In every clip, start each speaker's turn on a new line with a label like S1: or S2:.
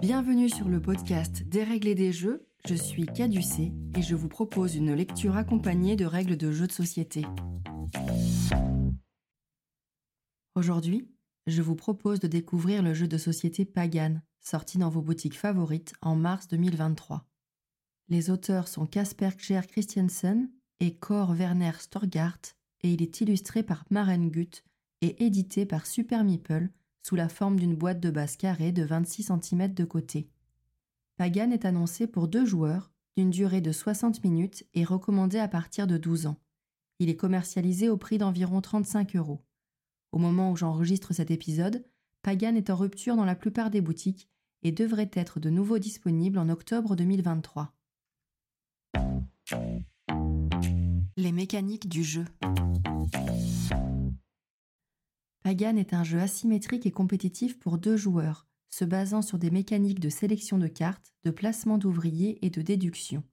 S1: Bienvenue sur le podcast Dérégler des jeux, je suis Caducé et je vous propose une lecture accompagnée de règles de jeux de société. Aujourd'hui, je vous propose de découvrir le jeu de société Pagan, sorti dans vos boutiques favorites en mars 2023. Les auteurs sont Casper Kjær Christiansen et Cor Werner Storgart et il est illustré par Maren Gutt et édité par Super Meeple sous la forme d'une boîte de base carrée de 26 cm de côté. Pagan est annoncé pour deux joueurs, d'une durée de 60 minutes et recommandé à partir de 12 ans. Il est commercialisé au prix d'environ 35 euros. Au moment où j'enregistre cet épisode, Pagan est en rupture dans la plupart des boutiques et devrait être de nouveau disponible en octobre 2023. Les mécaniques du jeu. Pagan est un jeu asymétrique et compétitif pour deux joueurs, se basant sur des mécaniques de sélection de cartes, de placement d'ouvriers et de déduction.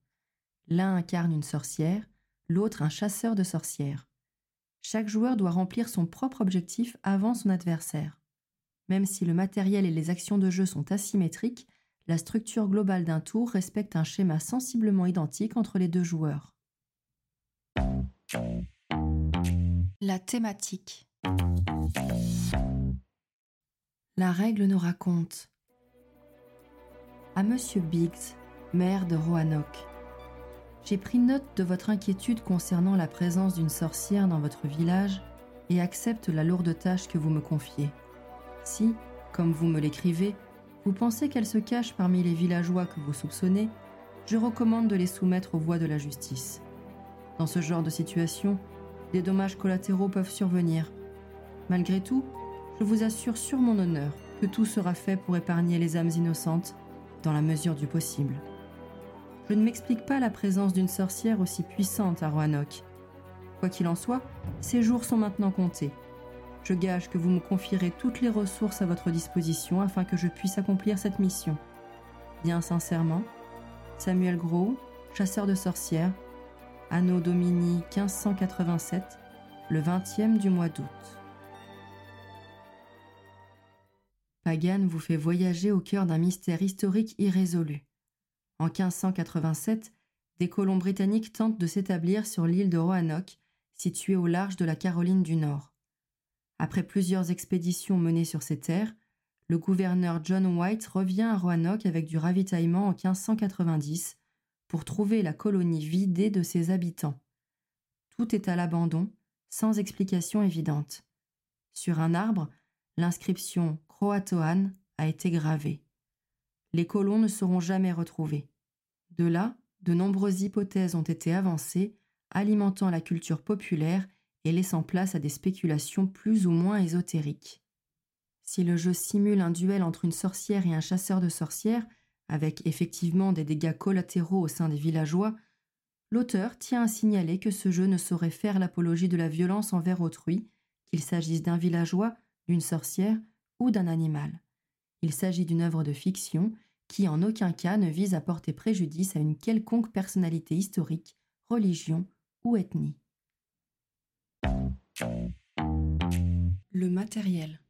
S1: L'un incarne une sorcière, l'autre un chasseur de sorcières. Chaque joueur doit remplir son propre objectif avant son adversaire. Même si le matériel et les actions de jeu sont asymétriques, la structure globale d'un tour respecte un schéma sensiblement identique entre les deux joueurs. La thématique la règle nous raconte À Monsieur Biggs, maire de Roanoke. J'ai pris note de votre inquiétude concernant la présence d'une sorcière dans votre village et accepte la lourde tâche que vous me confiez. Si, comme vous me l'écrivez, vous pensez qu'elle se cache parmi les villageois que vous soupçonnez, je recommande de les soumettre aux voies de la justice. Dans ce genre de situation, des dommages collatéraux peuvent survenir. Malgré tout, je vous assure sur mon honneur que tout sera fait pour épargner les âmes innocentes dans la mesure du possible. Je ne m'explique pas la présence d'une sorcière aussi puissante à Roanoke. Quoi qu'il en soit, ces jours sont maintenant comptés. Je gage que vous me confierez toutes les ressources à votre disposition afin que je puisse accomplir cette mission. Bien sincèrement, Samuel Gros, chasseur de sorcières, Anno Domini 1587, le 20e du mois d'août. Pagan vous fait voyager au cœur d'un mystère historique irrésolu. En 1587, des colons britanniques tentent de s'établir sur l'île de Roanoke, située au large de la Caroline du Nord. Après plusieurs expéditions menées sur ces terres, le gouverneur John White revient à Roanoke avec du ravitaillement en 1590 pour trouver la colonie vidée de ses habitants. Tout est à l'abandon, sans explication évidente. Sur un arbre, l'inscription Croatoan a été gravée. Les colons ne seront jamais retrouvés. De là, de nombreuses hypothèses ont été avancées, alimentant la culture populaire et laissant place à des spéculations plus ou moins ésotériques. Si le jeu simule un duel entre une sorcière et un chasseur de sorcières, avec effectivement des dégâts collatéraux au sein des villageois, l'auteur tient à signaler que ce jeu ne saurait faire l'apologie de la violence envers autrui, qu'il s'agisse d'un villageois d'une sorcière ou d'un animal. Il s'agit d'une œuvre de fiction qui en aucun cas ne vise à porter préjudice à une quelconque personnalité historique, religion ou ethnie. Le matériel.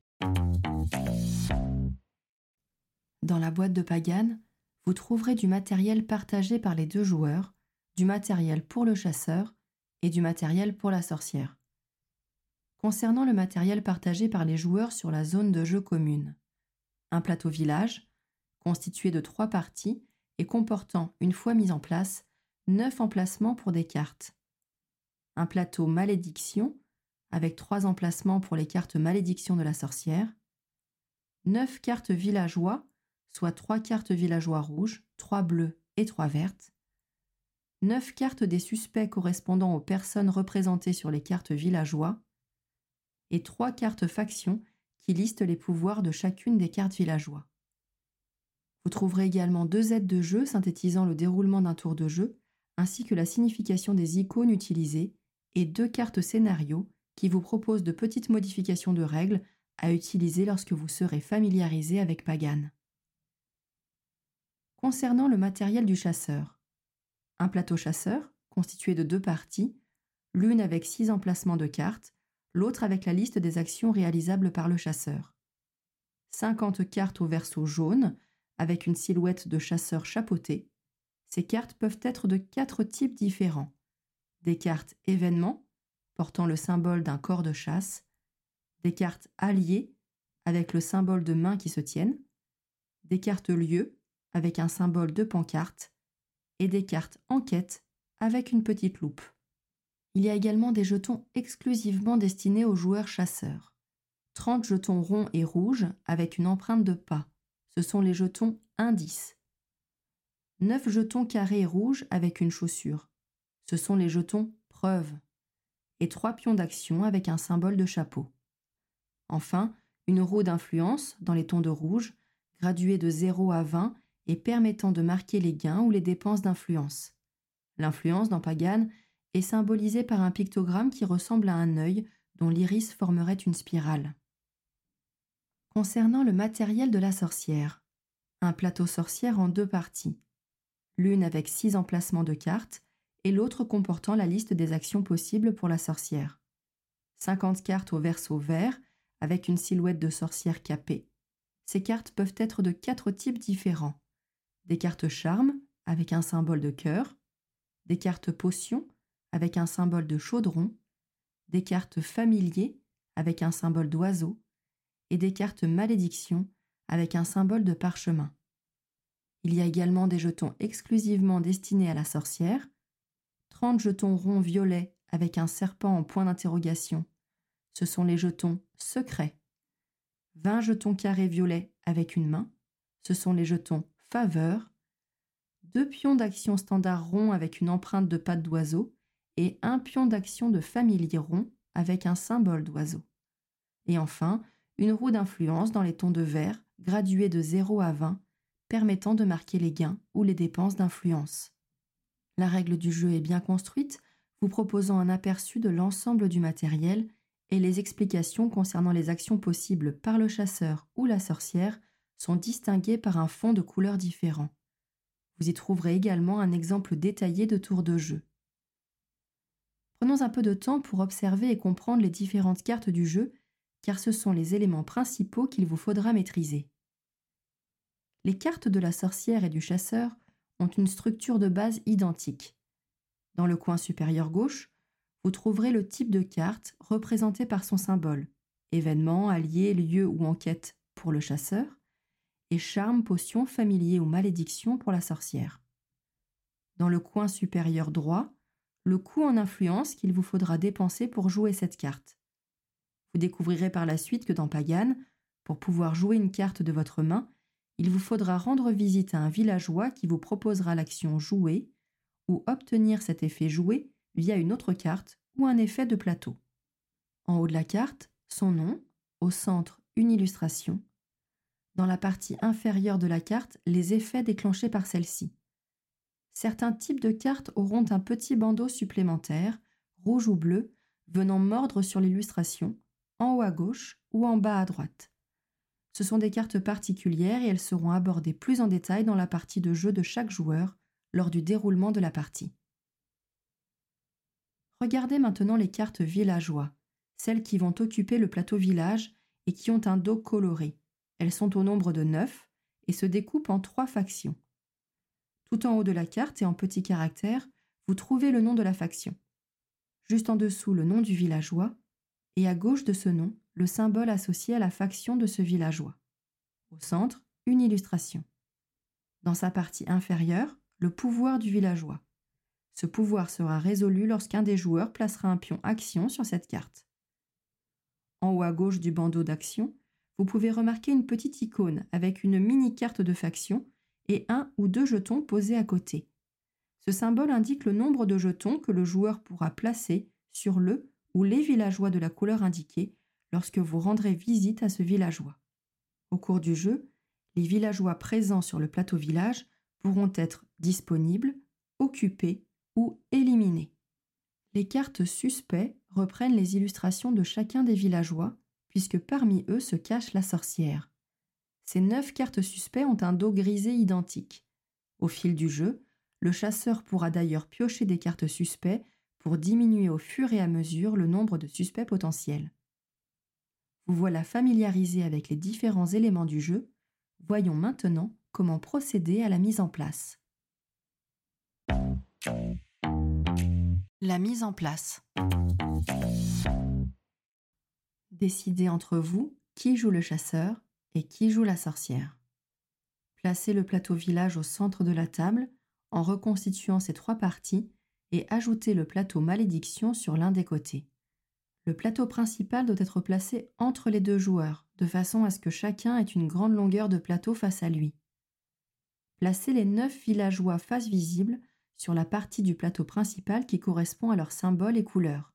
S1: Dans la boîte de Pagan, vous trouverez du matériel partagé par les deux joueurs, du matériel pour le chasseur et du matériel pour la sorcière concernant le matériel partagé par les joueurs sur la zone de jeu commune. Un plateau village, constitué de trois parties et comportant, une fois mis en place, neuf emplacements pour des cartes. Un plateau malédiction, avec trois emplacements pour les cartes malédiction de la sorcière. Neuf cartes villageois, soit trois cartes villageois rouges, trois bleues et trois vertes. Neuf cartes des suspects correspondant aux personnes représentées sur les cartes villageois et trois cartes factions qui listent les pouvoirs de chacune des cartes villageois. Vous trouverez également deux aides de jeu synthétisant le déroulement d'un tour de jeu, ainsi que la signification des icônes utilisées, et deux cartes scénario qui vous proposent de petites modifications de règles à utiliser lorsque vous serez familiarisé avec Pagan. Concernant le matériel du chasseur, un plateau chasseur, constitué de deux parties, l'une avec six emplacements de cartes l'autre avec la liste des actions réalisables par le chasseur. 50 cartes au verso jaune, avec une silhouette de chasseur chapeauté. Ces cartes peuvent être de quatre types différents. Des cartes événements, portant le symbole d'un corps de chasse, des cartes alliées, avec le symbole de mains qui se tiennent, des cartes lieux, avec un symbole de pancarte, et des cartes enquête, avec une petite loupe. Il y a également des jetons exclusivement destinés aux joueurs chasseurs. 30 jetons ronds et rouges avec une empreinte de pas. Ce sont les jetons indices. 9 jetons carrés rouges avec une chaussure. Ce sont les jetons preuves. Et 3 pions d'action avec un symbole de chapeau. Enfin, une roue d'influence dans les tons de rouge, graduée de 0 à 20 et permettant de marquer les gains ou les dépenses d'influence. L'influence dans Pagan est symbolisée par un pictogramme qui ressemble à un œil dont l'iris formerait une spirale. Concernant le matériel de la sorcière, un plateau sorcière en deux parties, l'une avec six emplacements de cartes et l'autre comportant la liste des actions possibles pour la sorcière. 50 cartes au verso vert avec une silhouette de sorcière capée. Ces cartes peuvent être de quatre types différents. Des cartes charme avec un symbole de cœur, des cartes potions avec un symbole de chaudron, des cartes familiers avec un symbole d'oiseau et des cartes malédiction avec un symbole de parchemin. Il y a également des jetons exclusivement destinés à la sorcière, 30 jetons ronds violets avec un serpent en point d'interrogation. Ce sont les jetons secrets. 20 jetons carrés violets avec une main. Ce sont les jetons faveur. Deux pions d'action standard ronds avec une empreinte de patte d'oiseau un pion d'action de familier rond avec un symbole d'oiseau. Et enfin, une roue d'influence dans les tons de vert, graduée de 0 à 20, permettant de marquer les gains ou les dépenses d'influence. La règle du jeu est bien construite, vous proposant un aperçu de l'ensemble du matériel et les explications concernant les actions possibles par le chasseur ou la sorcière sont distinguées par un fond de couleurs différents. Vous y trouverez également un exemple détaillé de tour de jeu. Prenons un peu de temps pour observer et comprendre les différentes cartes du jeu, car ce sont les éléments principaux qu'il vous faudra maîtriser. Les cartes de la sorcière et du chasseur ont une structure de base identique. Dans le coin supérieur gauche, vous trouverez le type de carte représenté par son symbole, événement, allié, lieu ou enquête pour le chasseur, et charme, potion, familier ou malédiction pour la sorcière. Dans le coin supérieur droit, le coût en influence qu'il vous faudra dépenser pour jouer cette carte. Vous découvrirez par la suite que dans Pagan, pour pouvoir jouer une carte de votre main, il vous faudra rendre visite à un villageois qui vous proposera l'action jouer ou obtenir cet effet joué via une autre carte ou un effet de plateau. En haut de la carte, son nom, au centre une illustration, dans la partie inférieure de la carte les effets déclenchés par celle-ci certains types de cartes auront un petit bandeau supplémentaire, rouge ou bleu, venant mordre sur l'illustration, en haut à gauche ou en bas à droite. Ce sont des cartes particulières et elles seront abordées plus en détail dans la partie de jeu de chaque joueur lors du déroulement de la partie. Regardez maintenant les cartes villageois, celles qui vont occuper le plateau village et qui ont un dos coloré. Elles sont au nombre de neuf et se découpent en trois factions. Tout en haut de la carte et en petits caractères, vous trouvez le nom de la faction. Juste en dessous, le nom du villageois, et à gauche de ce nom, le symbole associé à la faction de ce villageois. Au centre, une illustration. Dans sa partie inférieure, le pouvoir du villageois. Ce pouvoir sera résolu lorsqu'un des joueurs placera un pion action sur cette carte. En haut à gauche du bandeau d'action, vous pouvez remarquer une petite icône avec une mini carte de faction et un ou deux jetons posés à côté. Ce symbole indique le nombre de jetons que le joueur pourra placer sur le ou les villageois de la couleur indiquée lorsque vous rendrez visite à ce villageois. Au cours du jeu, les villageois présents sur le plateau village pourront être disponibles, occupés ou éliminés. Les cartes suspects reprennent les illustrations de chacun des villageois, puisque parmi eux se cache la sorcière. Ces neuf cartes suspects ont un dos grisé identique. Au fil du jeu, le chasseur pourra d'ailleurs piocher des cartes suspects pour diminuer au fur et à mesure le nombre de suspects potentiels. Vous voilà familiarisé avec les différents éléments du jeu. Voyons maintenant comment procéder à la mise en place. La mise en place. Décidez entre vous qui joue le chasseur et qui joue la sorcière? Placez le plateau village au centre de la table en reconstituant ces trois parties et ajoutez le plateau malédiction sur l'un des côtés. Le plateau principal doit être placé entre les deux joueurs, de façon à ce que chacun ait une grande longueur de plateau face à lui. Placez les neuf villageois face visible sur la partie du plateau principal qui correspond à leurs symboles et couleurs.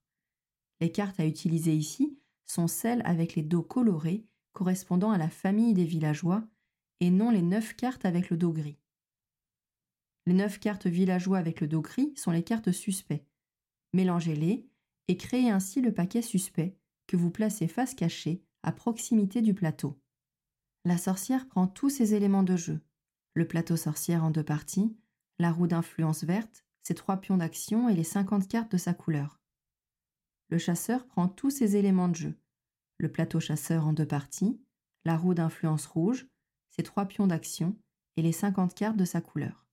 S1: Les cartes à utiliser ici sont celles avec les dos colorés correspondant à la famille des villageois et non les neuf cartes avec le dos gris. Les neuf cartes villageois avec le dos gris sont les cartes suspects. Mélangez-les et créez ainsi le paquet suspect que vous placez face cachée à proximité du plateau. La sorcière prend tous ces éléments de jeu. Le plateau sorcière en deux parties, la roue d'influence verte, ses trois pions d'action et les 50 cartes de sa couleur. Le chasseur prend tous ces éléments de jeu. Le plateau chasseur en deux parties, la roue d'influence rouge, ses trois pions d'action et les 50 cartes de sa couleur.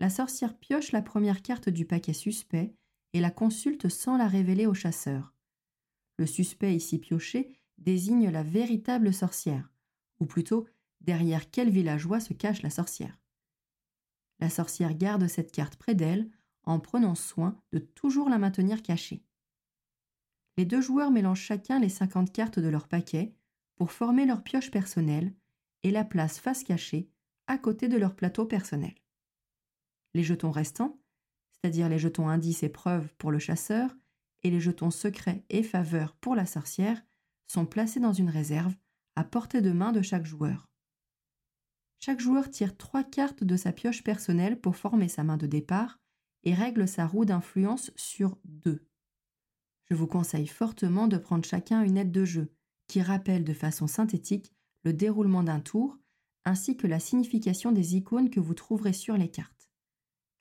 S1: La sorcière pioche la première carte du paquet suspect et la consulte sans la révéler au chasseur. Le suspect ici pioché désigne la véritable sorcière, ou plutôt derrière quel villageois se cache la sorcière. La sorcière garde cette carte près d'elle en prenant soin de toujours la maintenir cachée. Les deux joueurs mélangent chacun les 50 cartes de leur paquet pour former leur pioche personnelle et la place face cachée à côté de leur plateau personnel. Les jetons restants, c'est-à-dire les jetons indices et preuves pour le chasseur, et les jetons secrets et faveurs pour la sorcière, sont placés dans une réserve à portée de main de chaque joueur. Chaque joueur tire trois cartes de sa pioche personnelle pour former sa main de départ et règle sa roue d'influence sur deux. Je vous conseille fortement de prendre chacun une aide de jeu qui rappelle de façon synthétique le déroulement d'un tour ainsi que la signification des icônes que vous trouverez sur les cartes.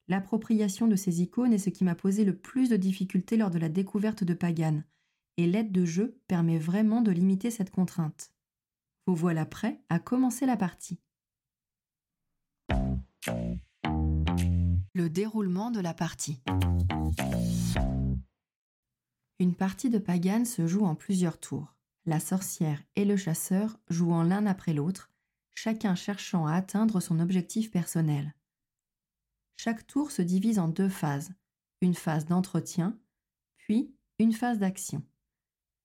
S1: L'appropriation de ces icônes est ce qui m'a posé le plus de difficultés lors de la découverte de Pagan, et l'aide de jeu permet vraiment de limiter cette contrainte. Vous voilà prêt à commencer la partie. Le déroulement de la partie. Une partie de Pagan se joue en plusieurs tours. La sorcière et le chasseur jouant l'un après l'autre, chacun cherchant à atteindre son objectif personnel. Chaque tour se divise en deux phases, une phase d'entretien, puis une phase d'action.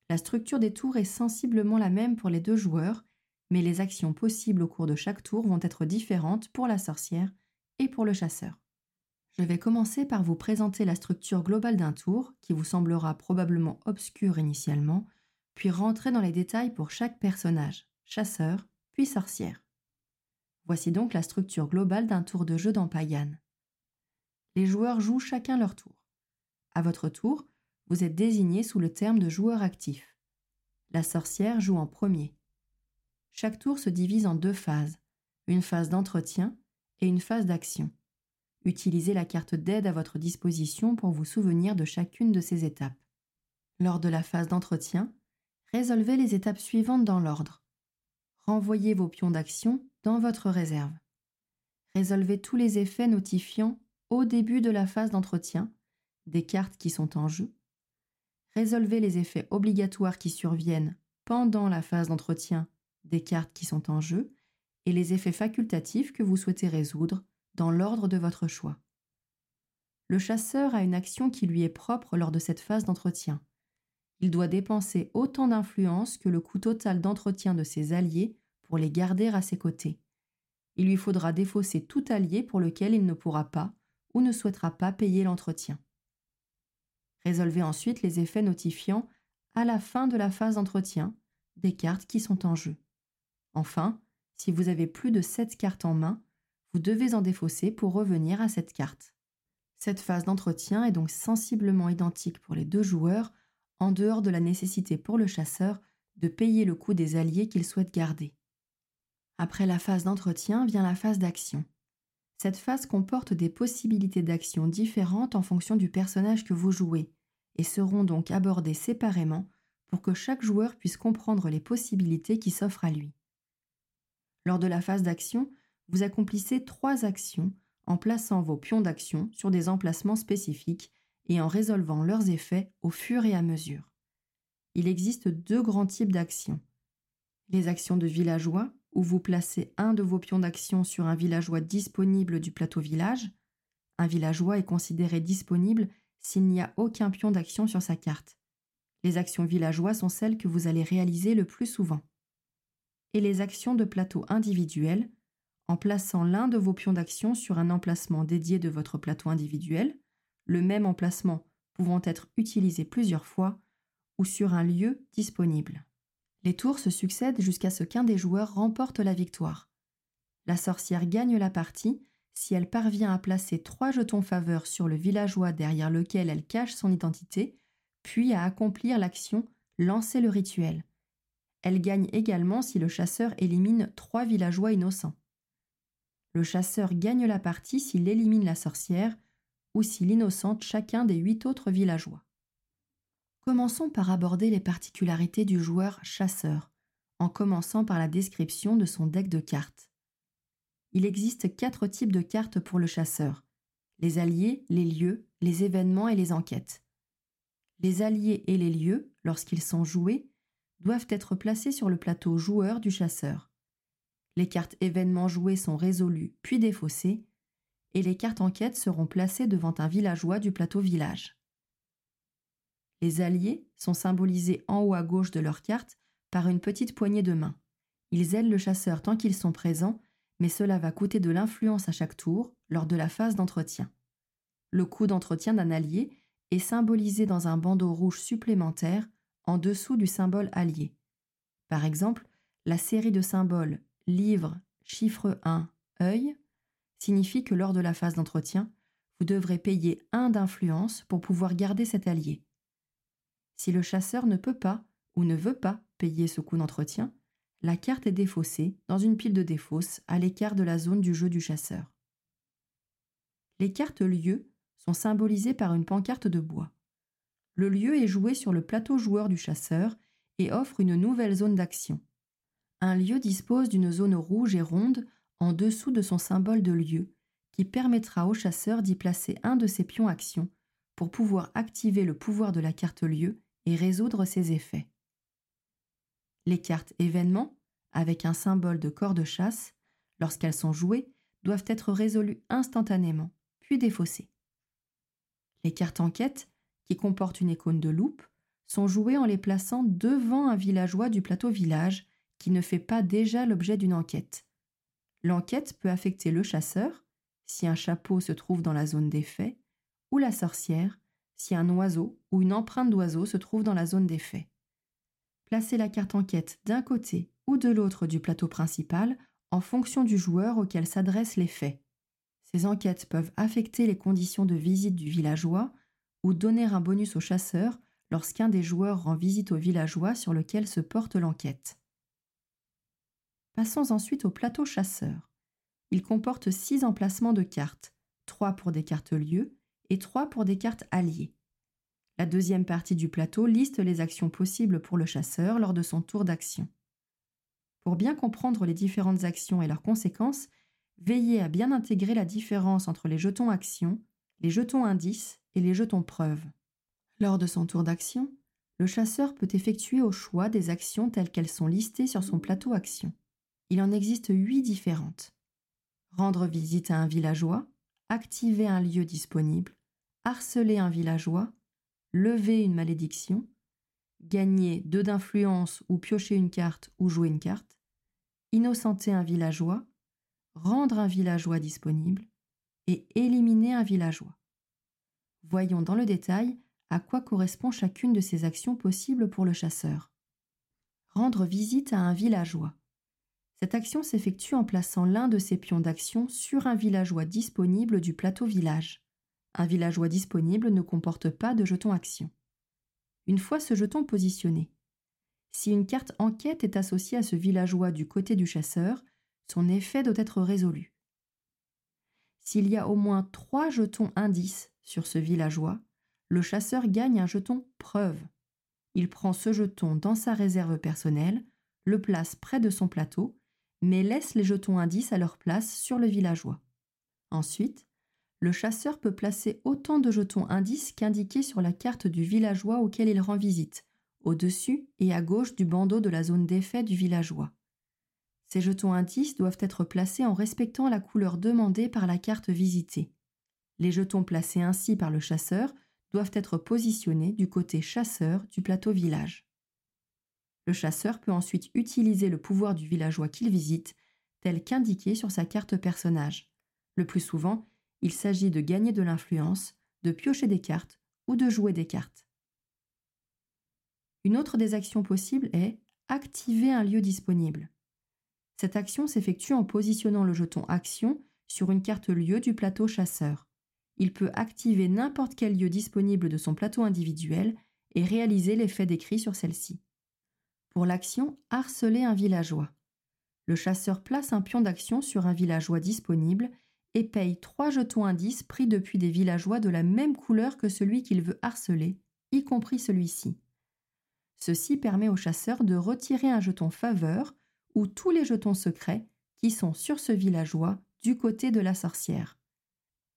S1: La structure des tours est sensiblement la même pour les deux joueurs, mais les actions possibles au cours de chaque tour vont être différentes pour la sorcière et pour le chasseur. Je vais commencer par vous présenter la structure globale d'un tour, qui vous semblera probablement obscure initialement, puis rentrer dans les détails pour chaque personnage, chasseur, puis sorcière. Voici donc la structure globale d'un tour de jeu dans Pagan les joueurs jouent chacun leur tour. À votre tour, vous êtes désigné sous le terme de joueur actif. La sorcière joue en premier. Chaque tour se divise en deux phases, une phase d'entretien et une phase d'action. Utilisez la carte d'aide à votre disposition pour vous souvenir de chacune de ces étapes. Lors de la phase d'entretien, résolvez les étapes suivantes dans l'ordre. Renvoyez vos pions d'action dans votre réserve. Résolvez tous les effets notifiant au début de la phase d'entretien des cartes qui sont en jeu, résolvez les effets obligatoires qui surviennent pendant la phase d'entretien des cartes qui sont en jeu et les effets facultatifs que vous souhaitez résoudre dans l'ordre de votre choix. Le chasseur a une action qui lui est propre lors de cette phase d'entretien. Il doit dépenser autant d'influence que le coût total d'entretien de ses alliés pour les garder à ses côtés. Il lui faudra défausser tout allié pour lequel il ne pourra pas, ou ne souhaitera pas payer l'entretien. Résolvez ensuite les effets notifiant, à la fin de la phase d'entretien, des cartes qui sont en jeu. Enfin, si vous avez plus de 7 cartes en main, vous devez en défausser pour revenir à cette carte. Cette phase d'entretien est donc sensiblement identique pour les deux joueurs, en dehors de la nécessité pour le chasseur de payer le coût des alliés qu'il souhaite garder. Après la phase d'entretien vient la phase d'action. Cette phase comporte des possibilités d'action différentes en fonction du personnage que vous jouez, et seront donc abordées séparément pour que chaque joueur puisse comprendre les possibilités qui s'offrent à lui. Lors de la phase d'action, vous accomplissez trois actions en plaçant vos pions d'action sur des emplacements spécifiques et en résolvant leurs effets au fur et à mesure. Il existe deux grands types d'actions. Les actions de villageois, où vous placez un de vos pions d'action sur un villageois disponible du plateau village. Un villageois est considéré disponible s'il n'y a aucun pion d'action sur sa carte. Les actions villageois sont celles que vous allez réaliser le plus souvent. Et les actions de plateau individuel, en plaçant l'un de vos pions d'action sur un emplacement dédié de votre plateau individuel, le même emplacement pouvant être utilisé plusieurs fois, ou sur un lieu disponible. Les tours se succèdent jusqu'à ce qu'un des joueurs remporte la victoire. La sorcière gagne la partie si elle parvient à placer trois jetons faveurs sur le villageois derrière lequel elle cache son identité, puis à accomplir l'action lancer le rituel. Elle gagne également si le chasseur élimine trois villageois innocents. Le chasseur gagne la partie s'il élimine la sorcière ou s'il innocente chacun des huit autres villageois. Commençons par aborder les particularités du joueur chasseur, en commençant par la description de son deck de cartes. Il existe quatre types de cartes pour le chasseur les alliés, les lieux, les événements et les enquêtes. Les alliés et les lieux, lorsqu'ils sont joués, doivent être placés sur le plateau joueur du chasseur. Les cartes événements jouées sont résolues puis défaussées, et les cartes enquêtes seront placées devant un villageois du plateau village. Les alliés sont symbolisés en haut à gauche de leur carte par une petite poignée de main. Ils aident le chasseur tant qu'ils sont présents, mais cela va coûter de l'influence à chaque tour lors de la phase d'entretien. Le coût d'entretien d'un allié est symbolisé dans un bandeau rouge supplémentaire en dessous du symbole allié. Par exemple, la série de symboles livre, chiffre 1, œil signifie que lors de la phase d'entretien, vous devrez payer 1 d'influence pour pouvoir garder cet allié. Si le chasseur ne peut pas ou ne veut pas payer ce coût d'entretien, la carte est défaussée dans une pile de défausse à l'écart de la zone du jeu du chasseur. Les cartes lieux sont symbolisées par une pancarte de bois. Le lieu est joué sur le plateau joueur du chasseur et offre une nouvelle zone d'action. Un lieu dispose d'une zone rouge et ronde en dessous de son symbole de lieu qui permettra au chasseur d'y placer un de ses pions actions pour pouvoir activer le pouvoir de la carte lieu et résoudre ses effets. Les cartes événements, avec un symbole de corps de chasse, lorsqu'elles sont jouées, doivent être résolues instantanément, puis défaussées. Les cartes enquête, qui comportent une icône de loupe, sont jouées en les plaçant devant un villageois du plateau village qui ne fait pas déjà l'objet d'une enquête. L'enquête peut affecter le chasseur, si un chapeau se trouve dans la zone d'effet, ou la sorcière, si un oiseau ou une empreinte d'oiseau se trouve dans la zone d'effet. Placez la carte enquête d'un côté ou de l'autre du plateau principal en fonction du joueur auquel s'adresse l'effet. Ces enquêtes peuvent affecter les conditions de visite du villageois ou donner un bonus au chasseur lorsqu'un des joueurs rend visite au villageois sur lequel se porte l'enquête. Passons ensuite au plateau chasseur. Il comporte six emplacements de cartes, trois pour des cartes lieux et trois pour des cartes alliées. La deuxième partie du plateau liste les actions possibles pour le chasseur lors de son tour d'action. Pour bien comprendre les différentes actions et leurs conséquences, veillez à bien intégrer la différence entre les jetons actions, les jetons indices et les jetons preuves. Lors de son tour d'action, le chasseur peut effectuer au choix des actions telles qu'elles sont listées sur son plateau action. Il en existe huit différentes. Rendre visite à un villageois, activer un lieu disponible, harceler un villageois, lever une malédiction, gagner deux d'influence ou piocher une carte ou jouer une carte, innocenter un villageois, rendre un villageois disponible et éliminer un villageois. Voyons dans le détail à quoi correspond chacune de ces actions possibles pour le chasseur. Rendre visite à un villageois. Cette action s'effectue en plaçant l'un de ses pions d'action sur un villageois disponible du plateau village. Un villageois disponible ne comporte pas de jeton action. Une fois ce jeton positionné, si une carte enquête est associée à ce villageois du côté du chasseur, son effet doit être résolu. S'il y a au moins trois jetons indices sur ce villageois, le chasseur gagne un jeton preuve. Il prend ce jeton dans sa réserve personnelle, le place près de son plateau, mais laisse les jetons indices à leur place sur le villageois. Ensuite, le chasseur peut placer autant de jetons indices qu'indiqués sur la carte du villageois auquel il rend visite, au-dessus et à gauche du bandeau de la zone d'effet du villageois. Ces jetons indices doivent être placés en respectant la couleur demandée par la carte visitée. Les jetons placés ainsi par le chasseur doivent être positionnés du côté chasseur du plateau village. Le chasseur peut ensuite utiliser le pouvoir du villageois qu'il visite, tel qu'indiqué sur sa carte personnage. Le plus souvent, il s'agit de gagner de l'influence, de piocher des cartes ou de jouer des cartes. Une autre des actions possibles est activer un lieu disponible. Cette action s'effectue en positionnant le jeton action sur une carte lieu du plateau chasseur. Il peut activer n'importe quel lieu disponible de son plateau individuel et réaliser l'effet décrit sur celle-ci. Pour l'action harceler un villageois. Le chasseur place un pion d'action sur un villageois disponible et paye trois jetons indices pris depuis des villageois de la même couleur que celui qu'il veut harceler, y compris celui-ci. Ceci permet au chasseur de retirer un jeton faveur ou tous les jetons secrets qui sont sur ce villageois du côté de la sorcière.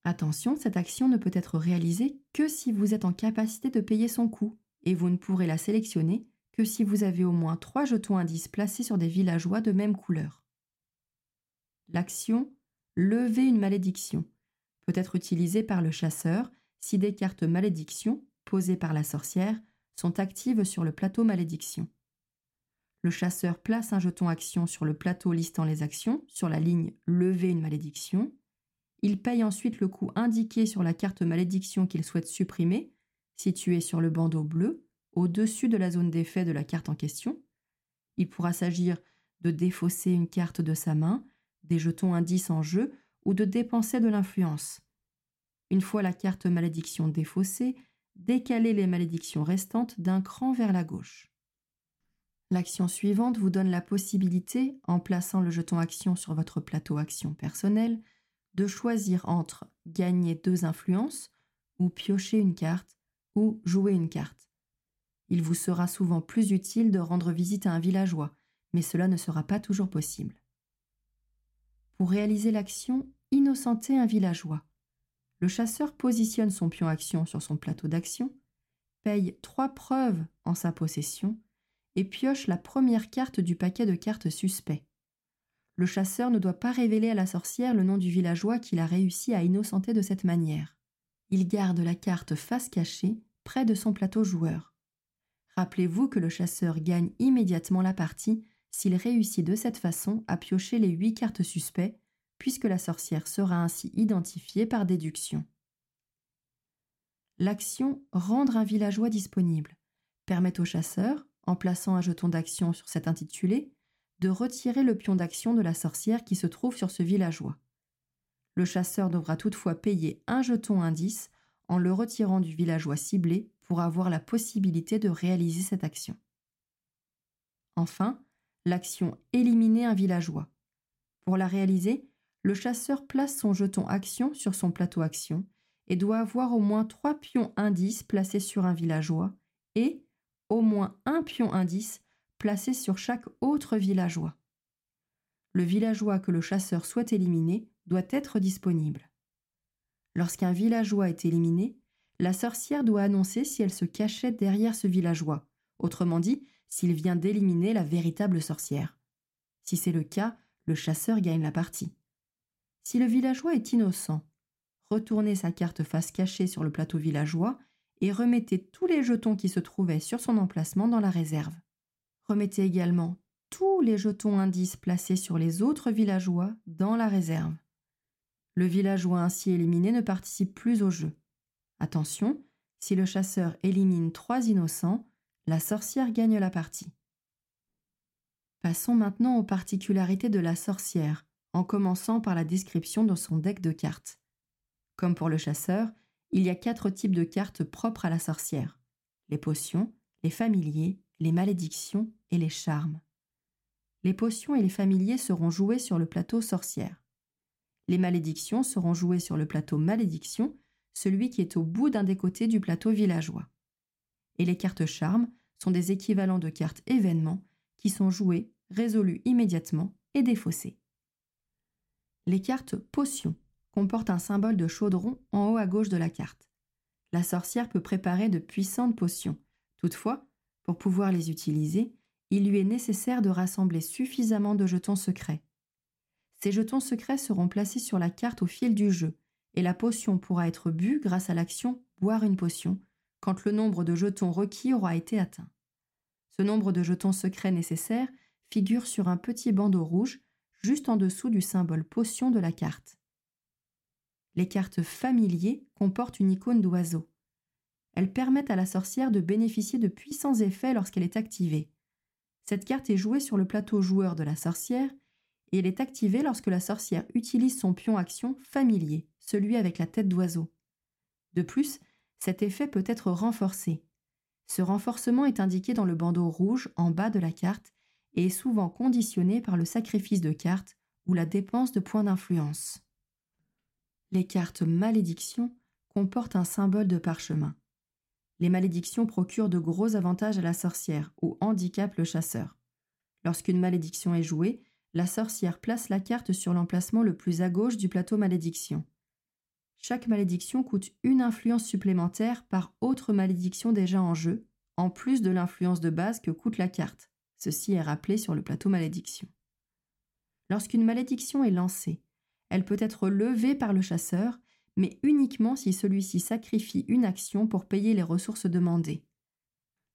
S1: Attention, cette action ne peut être réalisée que si vous êtes en capacité de payer son coût, et vous ne pourrez la sélectionner que si vous avez au moins trois jetons indices placés sur des villageois de même couleur. L'action lever une malédiction peut être utilisée par le chasseur si des cartes malédiction posées par la sorcière sont actives sur le plateau malédiction. Le chasseur place un jeton action sur le plateau listant les actions sur la ligne Lever une malédiction. Il paye ensuite le coût indiqué sur la carte malédiction qu'il souhaite supprimer, située sur le bandeau bleu, au-dessus de la zone d'effet de la carte en question. Il pourra s'agir de défausser une carte de sa main, des jetons indices en jeu ou de dépenser de l'influence. Une fois la carte malédiction défaussée, décaler les malédictions restantes d'un cran vers la gauche. L'action suivante vous donne la possibilité, en plaçant le jeton action sur votre plateau action personnel, de choisir entre gagner deux influences, ou piocher une carte, ou jouer une carte. Il vous sera souvent plus utile de rendre visite à un villageois, mais cela ne sera pas toujours possible. Pour réaliser l'action, innocenter un villageois. Le chasseur positionne son pion action sur son plateau d'action, paye trois preuves en sa possession et pioche la première carte du paquet de cartes suspect. Le chasseur ne doit pas révéler à la sorcière le nom du villageois qu'il a réussi à innocenter de cette manière. Il garde la carte face cachée près de son plateau joueur. Rappelez-vous que le chasseur gagne immédiatement la partie s'il réussit de cette façon à piocher les huit cartes suspects, puisque la sorcière sera ainsi identifiée par déduction. L'action Rendre un villageois disponible permet au chasseur, en plaçant un jeton d'action sur cet intitulé, de retirer le pion d'action de la sorcière qui se trouve sur ce villageois. Le chasseur devra toutefois payer un jeton indice en le retirant du villageois ciblé pour avoir la possibilité de réaliser cette action. Enfin, l'action Éliminer un villageois. Pour la réaliser, le chasseur place son jeton action sur son plateau action et doit avoir au moins trois pions indices placés sur un villageois et, au moins un pion indice placé sur chaque autre villageois. Le villageois que le chasseur souhaite éliminer doit être disponible. Lorsqu'un villageois est éliminé, la sorcière doit annoncer si elle se cachait derrière ce villageois, autrement dit, s'il vient d'éliminer la véritable sorcière. Si c'est le cas, le chasseur gagne la partie. Si le villageois est innocent, retournez sa carte face cachée sur le plateau villageois et remettez tous les jetons qui se trouvaient sur son emplacement dans la réserve. Remettez également tous les jetons indices placés sur les autres villageois dans la réserve. Le villageois ainsi éliminé ne participe plus au jeu. Attention, si le chasseur élimine trois innocents, la sorcière gagne la partie. Passons maintenant aux particularités de la sorcière, en commençant par la description de son deck de cartes. Comme pour le chasseur, il y a quatre types de cartes propres à la sorcière les potions, les familiers, les malédictions et les charmes. Les potions et les familiers seront joués sur le plateau sorcière. Les malédictions seront jouées sur le plateau malédiction, celui qui est au bout d'un des côtés du plateau villageois. Et les cartes charmes sont des équivalents de cartes événements qui sont jouées, résolues immédiatement et défaussée. Les cartes potions comportent un symbole de chaudron en haut à gauche de la carte. La sorcière peut préparer de puissantes potions. Toutefois, pour pouvoir les utiliser, il lui est nécessaire de rassembler suffisamment de jetons secrets. Ces jetons secrets seront placés sur la carte au fil du jeu, et la potion pourra être bue grâce à l'action boire une potion quand le nombre de jetons requis aura été atteint. Ce nombre de jetons secrets nécessaires figure sur un petit bandeau rouge juste en dessous du symbole potion de la carte. Les cartes familiers comportent une icône d'oiseau. Elles permettent à la sorcière de bénéficier de puissants effets lorsqu'elle est activée. Cette carte est jouée sur le plateau joueur de la sorcière et elle est activée lorsque la sorcière utilise son pion action familier, celui avec la tête d'oiseau. De plus, cet effet peut être renforcé. Ce renforcement est indiqué dans le bandeau rouge en bas de la carte et est souvent conditionné par le sacrifice de cartes ou la dépense de points d'influence. Les cartes malédiction comportent un symbole de parchemin. Les malédictions procurent de gros avantages à la sorcière ou handicapent le chasseur. Lorsqu'une malédiction est jouée, la sorcière place la carte sur l'emplacement le plus à gauche du plateau malédiction. Chaque malédiction coûte une influence supplémentaire par autre malédiction déjà en jeu, en plus de l'influence de base que coûte la carte. Ceci est rappelé sur le plateau malédiction. Lorsqu'une malédiction est lancée, elle peut être levée par le chasseur, mais uniquement si celui-ci sacrifie une action pour payer les ressources demandées.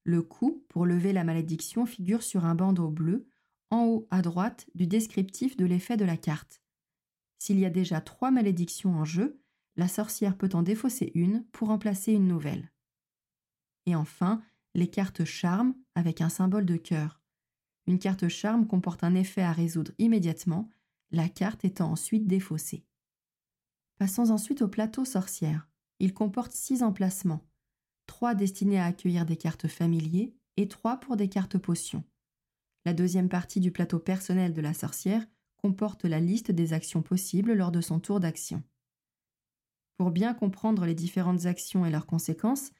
S1: Le coût pour lever la malédiction figure sur un bandeau bleu en haut à droite du descriptif de l'effet de la carte. S'il y a déjà trois malédictions en jeu, la sorcière peut en défausser une pour remplacer une nouvelle. Et enfin, les cartes charme avec un symbole de cœur. Une carte charme comporte un effet à résoudre immédiatement, la carte étant ensuite défaussée. Passons ensuite au plateau sorcière. Il comporte six emplacements, trois destinés à accueillir des cartes familiers et trois pour des cartes potions. La deuxième partie du plateau personnel de la sorcière comporte la liste des actions possibles lors de son tour d'action. Pour bien comprendre les différentes actions et leurs conséquences,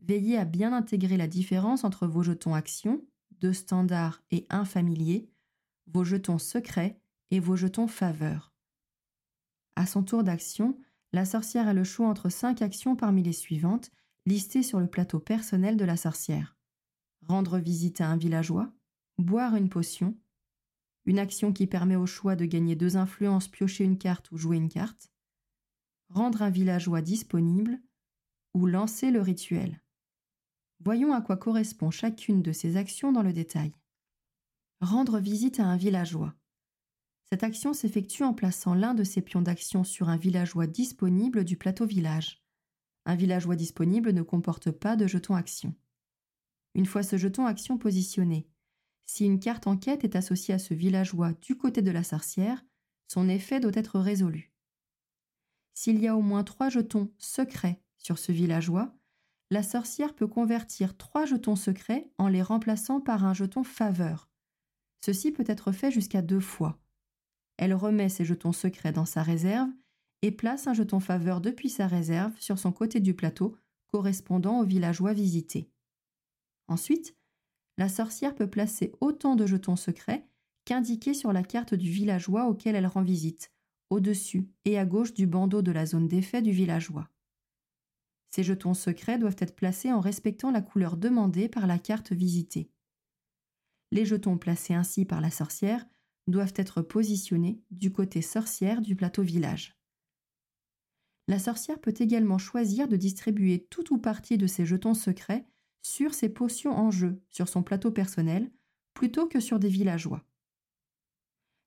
S1: veillez à bien intégrer la différence entre vos jetons actions, deux standards et un familier, vos jetons secrets et vos jetons faveurs. À son tour d'action, la sorcière a le choix entre cinq actions parmi les suivantes, listées sur le plateau personnel de la sorcière. Rendre visite à un villageois, boire une potion, une action qui permet au choix de gagner deux influences, piocher une carte ou jouer une carte, rendre un villageois disponible ou lancer le rituel. Voyons à quoi correspond chacune de ces actions dans le détail. Rendre visite à un villageois. Cette action s'effectue en plaçant l'un de ses pions d'action sur un villageois disponible du plateau village. Un villageois disponible ne comporte pas de jeton action. Une fois ce jeton action positionné, si une carte enquête est associée à ce villageois du côté de la sorcière, son effet doit être résolu. S'il y a au moins trois jetons secrets sur ce villageois, la sorcière peut convertir trois jetons secrets en les remplaçant par un jeton faveur. Ceci peut être fait jusqu'à deux fois. Elle remet ses jetons secrets dans sa réserve et place un jeton faveur depuis sa réserve sur son côté du plateau correspondant au villageois visité. Ensuite, la sorcière peut placer autant de jetons secrets qu'indiqués sur la carte du villageois auquel elle rend visite, au-dessus et à gauche du bandeau de la zone d'effet du villageois. Ces jetons secrets doivent être placés en respectant la couleur demandée par la carte visitée. Les jetons placés ainsi par la sorcière doivent être positionnés du côté sorcière du plateau village. La sorcière peut également choisir de distribuer tout ou partie de ses jetons secrets sur ses potions en jeu sur son plateau personnel plutôt que sur des villageois.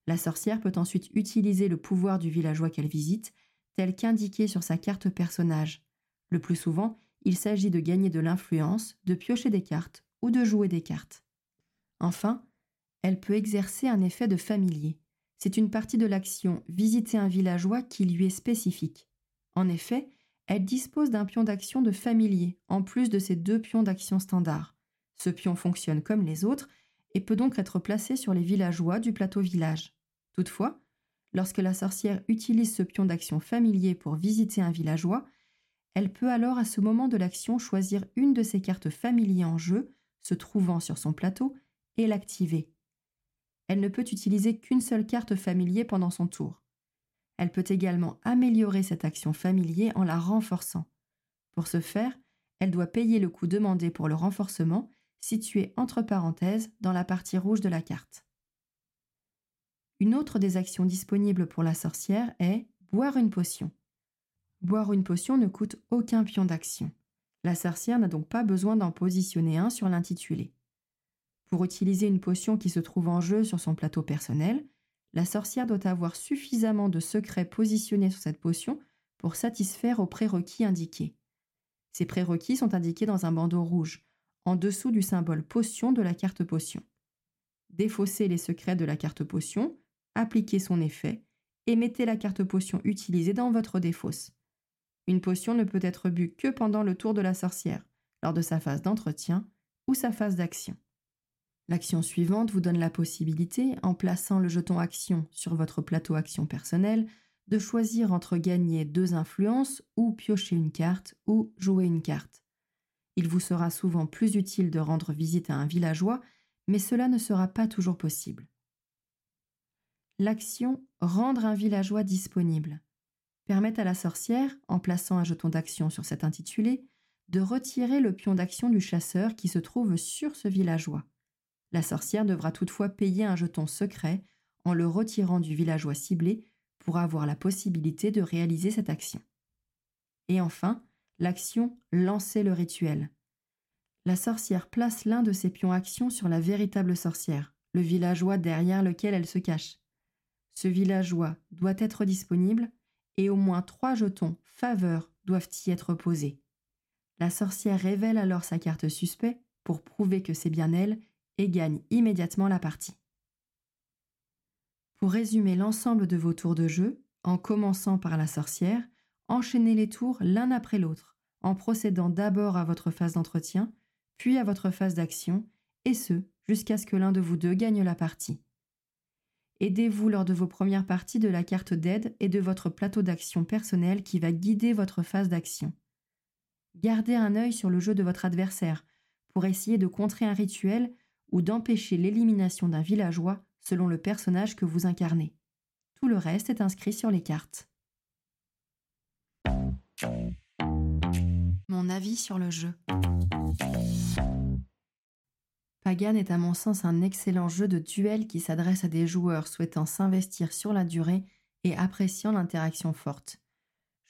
S1: La sorcière peut ensuite utiliser le pouvoir du villageois qu'elle visite, tel qu'indiqué sur sa carte personnage. Le plus souvent, il s'agit de gagner de l'influence, de piocher des cartes ou de jouer des cartes. Enfin, elle peut exercer un effet de familier. C'est une partie de l'action visiter un villageois qui lui est spécifique. En effet, elle dispose d'un pion d'action de familier, en plus de ses deux pions d'action standard. Ce pion fonctionne comme les autres et peut donc être placé sur les villageois du plateau village. Toutefois, lorsque la sorcière utilise ce pion d'action familier pour visiter un villageois, elle peut alors à ce moment de l'action choisir une de ses cartes familiers en jeu, se trouvant sur son plateau, et l'activer. elle ne peut utiliser qu'une seule carte familier pendant son tour. Elle peut également améliorer cette action familier en la renforçant. Pour ce faire, elle doit payer le coût demandé pour le renforcement, situé entre parenthèses dans la partie rouge de la carte. Une autre des actions disponibles pour la sorcière est boire une potion. Boire une potion ne coûte aucun pion d'action. La sorcière n'a donc pas besoin d'en positionner un sur l'intitulé. Pour utiliser une potion qui se trouve en jeu sur son plateau personnel, la sorcière doit avoir suffisamment de secrets positionnés sur cette potion pour satisfaire aux prérequis indiqués. Ces prérequis sont indiqués dans un bandeau rouge, en dessous du symbole potion de la carte potion. Défaussez les secrets de la carte potion, appliquez son effet et mettez la carte potion utilisée dans votre défausse. Une potion ne peut être bue que pendant le tour de la sorcière, lors de sa phase d'entretien ou sa phase d'action. L'action suivante vous donne la possibilité, en plaçant le jeton action sur votre plateau action personnel, de choisir entre gagner deux influences ou piocher une carte ou jouer une carte. Il vous sera souvent plus utile de rendre visite à un villageois, mais cela ne sera pas toujours possible. L'action Rendre un villageois disponible permet à la sorcière, en plaçant un jeton d'action sur cet intitulé, de retirer le pion d'action du chasseur qui se trouve sur ce villageois. La sorcière devra toutefois payer un jeton secret en le retirant du villageois ciblé pour avoir la possibilité de réaliser cette action. Et enfin, l'action lancer le rituel. La sorcière place l'un de ses pions actions sur la véritable sorcière, le villageois derrière lequel elle se cache. Ce villageois doit être disponible et au moins trois jetons faveur doivent y être posés. La sorcière révèle alors sa carte suspect pour prouver que c'est bien elle et gagne immédiatement la partie. Pour résumer l'ensemble de vos tours de jeu, en commençant par la sorcière, enchaînez les tours l'un après l'autre, en procédant d'abord à votre phase d'entretien, puis à votre phase d'action, et ce, jusqu'à ce que l'un de vous deux gagne la partie. Aidez-vous lors de vos premières parties de la carte d'aide et de votre plateau d'action personnel qui va guider votre phase d'action. Gardez un œil sur le jeu de votre adversaire pour essayer de contrer un rituel ou d'empêcher l'élimination d'un villageois selon le personnage que vous incarnez. Tout le reste est inscrit sur les cartes. Mon avis sur le jeu. Pagan est à mon sens un excellent jeu de duel qui s'adresse à des joueurs souhaitant s'investir sur la durée et appréciant l'interaction forte.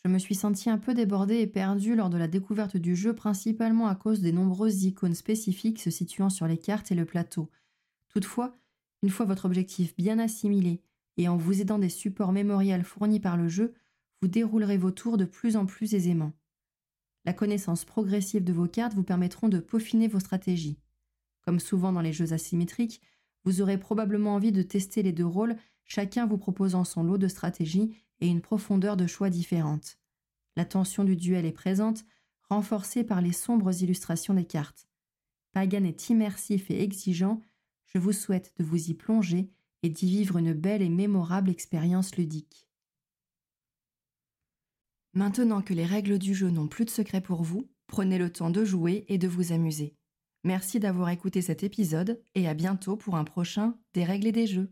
S1: Je me suis senti un peu débordé et perdu lors de la découverte du jeu, principalement à cause des nombreuses icônes spécifiques se situant sur les cartes et le plateau. Toutefois, une fois votre objectif bien assimilé et en vous aidant des supports mémoriels fournis par le jeu, vous déroulerez vos tours de plus en plus aisément. La connaissance progressive de vos cartes vous permettront de peaufiner vos stratégies. Comme souvent dans les jeux asymétriques, vous aurez probablement envie de tester les deux rôles, chacun vous proposant son lot de stratégies et une profondeur de choix différente. La tension du duel est présente, renforcée par les sombres illustrations des cartes. Pagan est immersif et exigeant, je vous souhaite de vous y plonger et d'y vivre une belle et mémorable expérience ludique. Maintenant que les règles du jeu n'ont plus de secret pour vous, prenez le temps de jouer et de vous amuser. Merci d'avoir écouté cet épisode et à bientôt pour un prochain Des règles et des jeux.